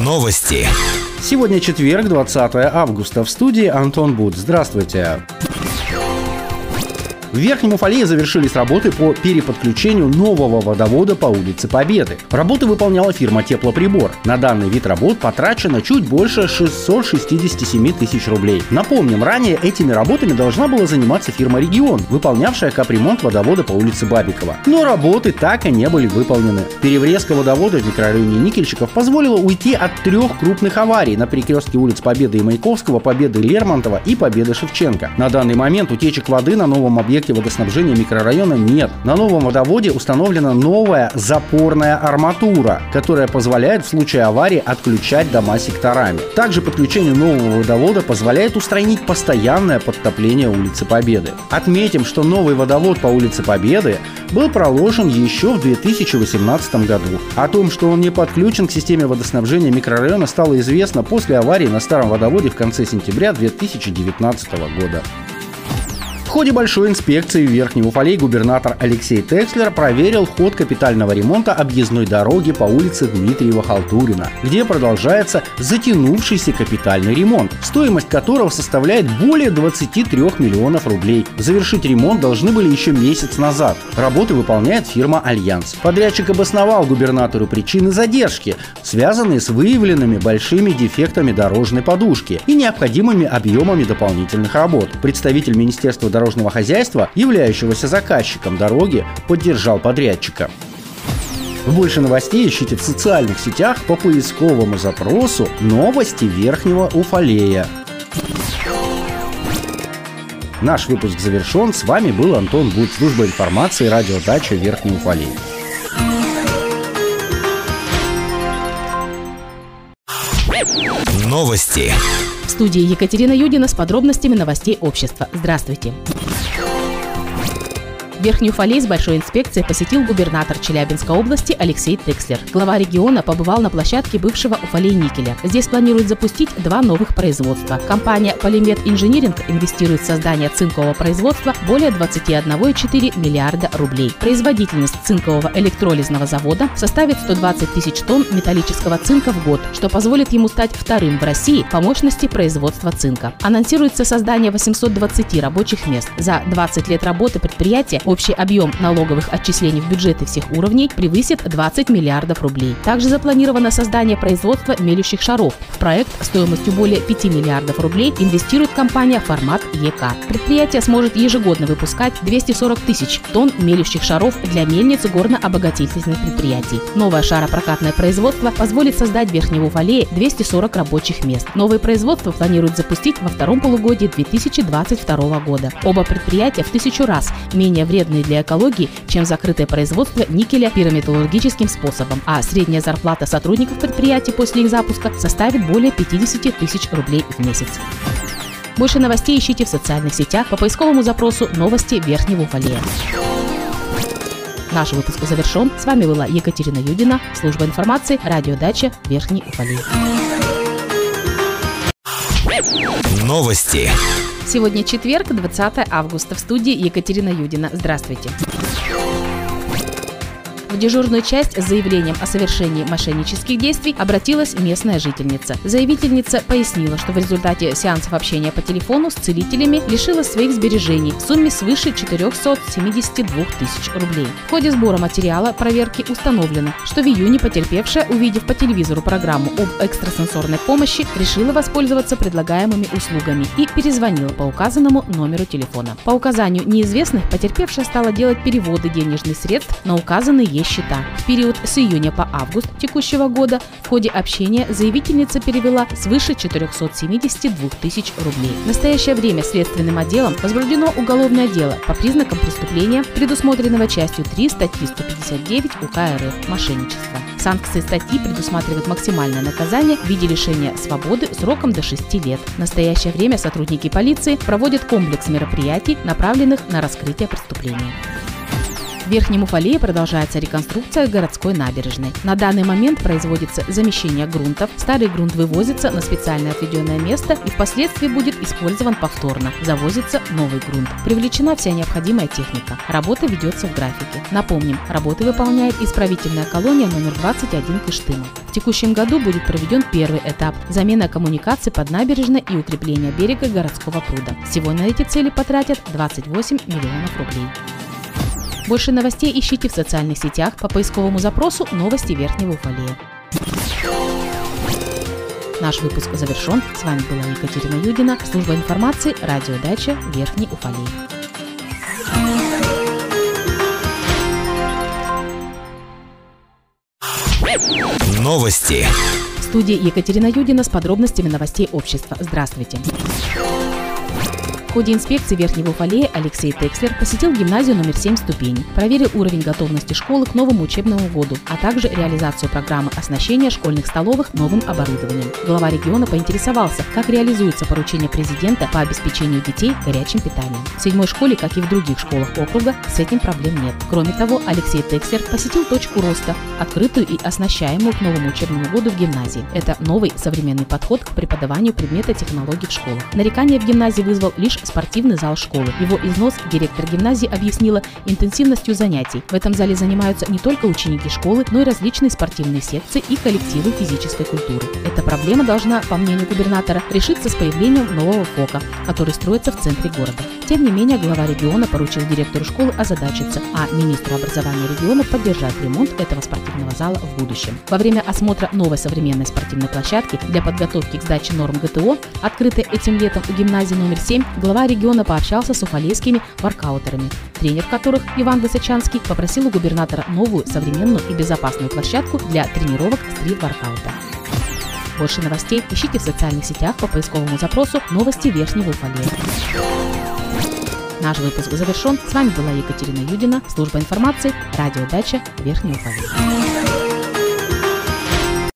Новости. Сегодня четверг, 20 августа. В студии Антон Буд. Здравствуйте. В Верхнем Уфалее завершились работы по переподключению нового водовода по улице Победы. Работы выполняла фирма «Теплоприбор». На данный вид работ потрачено чуть больше 667 тысяч рублей. Напомним, ранее этими работами должна была заниматься фирма «Регион», выполнявшая капремонт водовода по улице Бабикова. Но работы так и не были выполнены. Переврезка водовода в микрорайоне Никельщиков позволила уйти от трех крупных аварий на перекрестке улиц Победы и Маяковского, Победы Лермонтова и Победы Шевченко. На данный момент утечек воды на новом объекте объекте водоснабжения микрорайона нет. На новом водоводе установлена новая запорная арматура, которая позволяет в случае аварии отключать дома секторами. Также подключение нового водовода позволяет устранить постоянное подтопление улицы Победы. Отметим, что новый водовод по улице Победы был проложен еще в 2018 году. О том, что он не подключен к системе водоснабжения микрорайона, стало известно после аварии на старом водоводе в конце сентября 2019 года ходе большой инспекции в Верхнем Уфалей губернатор Алексей Текслер проверил ход капитального ремонта объездной дороги по улице Дмитриева-Халтурина, где продолжается затянувшийся капитальный ремонт, стоимость которого составляет более 23 миллионов рублей. Завершить ремонт должны были еще месяц назад. Работы выполняет фирма «Альянс». Подрядчик обосновал губернатору причины задержки, связанные с выявленными большими дефектами дорожной подушки и необходимыми объемами дополнительных работ. Представитель Министерства дорожного дорожного хозяйства, являющегося заказчиком дороги, поддержал подрядчика. Больше новостей ищите в социальных сетях по поисковому запросу «Новости Верхнего Уфалея». Наш выпуск завершен. С вами был Антон Буд, служба информации радиодача Верхний Уфалей. Новости студии Екатерина Юдина с подробностями новостей общества. Здравствуйте. Верхнюю Уфалей с большой инспекцией посетил губернатор Челябинской области Алексей Текслер. Глава региона побывал на площадке бывшего Уфалей никеля. Здесь планируют запустить два новых производства. Компания Полимет Инжиниринг инвестирует в создание цинкового производства более 21,4 миллиарда рублей. Производительность цинкового электролизного завода составит 120 тысяч тонн металлического цинка в год, что позволит ему стать вторым в России по мощности производства цинка. Анонсируется создание 820 рабочих мест. За 20 лет работы предприятия Общий объем налоговых отчислений в бюджеты всех уровней превысит 20 миллиардов рублей. Также запланировано создание производства мелющих шаров. В проект стоимостью более 5 миллиардов рублей инвестирует компания «Формат ЕК». Предприятие сможет ежегодно выпускать 240 тысяч тонн мелющих шаров для мельниц горно-обогатительных предприятий. Новое шаропрокатное производство позволит создать в Верхнего Уфалее 240 рабочих мест. Новое производство планируют запустить во втором полугодии 2022 года. Оба предприятия в тысячу раз менее вредны вредные для экологии, чем закрытое производство никеля пирометаллургическим способом, а средняя зарплата сотрудников предприятий после их запуска составит более 50 тысяч рублей в месяц. Больше новостей ищите в социальных сетях по поисковому запросу «Новости Верхнего Уфалея». Наш выпуск завершен. С вами была Екатерина Юдина, служба информации, радиодача Верхний Уфалей. Новости. Сегодня четверг, 20 августа. В студии Екатерина Юдина. Здравствуйте дежурную часть с заявлением о совершении мошеннических действий обратилась местная жительница. Заявительница пояснила, что в результате сеансов общения по телефону с целителями лишилась своих сбережений в сумме свыше 472 тысяч рублей. В ходе сбора материала проверки установлено, что в июне потерпевшая, увидев по телевизору программу об экстрасенсорной помощи, решила воспользоваться предлагаемыми услугами и перезвонила по указанному номеру телефона. По указанию неизвестных потерпевшая стала делать переводы денежных средств на указанный ей счета. В период с июня по август текущего года в ходе общения заявительница перевела свыше 472 тысяч рублей. В настоящее время следственным отделом возбуждено уголовное дело по признакам преступления, предусмотренного частью 3 статьи 159 УК РФ «Мошенничество». Санкции статьи предусматривают максимальное наказание в виде лишения свободы сроком до 6 лет. В настоящее время сотрудники полиции проводят комплекс мероприятий, направленных на раскрытие преступления. Верхнем Уфалее продолжается реконструкция городской набережной. На данный момент производится замещение грунтов, старый грунт вывозится на специальное отведенное место и впоследствии будет использован повторно. Завозится новый грунт. Привлечена вся необходимая техника. Работа ведется в графике. Напомним, работы выполняет исправительная колония номер 21 Кыштыма. В текущем году будет проведен первый этап – замена коммуникаций под набережной и укрепление берега городского пруда. Всего на эти цели потратят 28 миллионов рублей. Больше новостей ищите в социальных сетях по поисковому запросу «Новости Верхнего Уфалея». Наш выпуск завершен. С вами была Екатерина Юдина, служба информации, радиодача Верхний Уфалей. Новости. В студии Екатерина Юдина с подробностями новостей общества. Здравствуйте. В ходе инспекции Верхнего Уфалея Алексей Текслер посетил гимназию номер 7 ступеней, проверил уровень готовности школы к новому учебному году, а также реализацию программы оснащения школьных столовых новым оборудованием. Глава региона поинтересовался, как реализуется поручение президента по обеспечению детей горячим питанием. В седьмой школе, как и в других школах округа, с этим проблем нет. Кроме того, Алексей Текслер посетил точку роста, открытую и оснащаемую к новому учебному году в гимназии. Это новый современный подход к преподаванию предмета технологий в школах. Нарекание в гимназии вызвал лишь спортивный зал школы. Его износ директор гимназии объяснила интенсивностью занятий. В этом зале занимаются не только ученики школы, но и различные спортивные секции и коллективы физической культуры. Эта проблема должна, по мнению губернатора, решиться с появлением нового ФОКа, который строится в центре города. Тем не менее, глава региона поручил директору школы озадачиться, а министру образования региона поддержать ремонт этого спортивного зала в будущем. Во время осмотра новой современной спортивной площадки для подготовки к сдаче норм ГТО, открытой этим летом у гимназии номер 7, глава региона пообщался с уфалейскими воркаутерами, тренер которых Иван Высочанский попросил у губернатора новую, современную и безопасную площадку для тренировок стрит-воркаута. Больше новостей ищите в социальных сетях по поисковому запросу «Новости Верхнего Уфалея». Наш выпуск завершен. С вами была Екатерина Юдина, служба информации, радиодача Верхний Уфалей.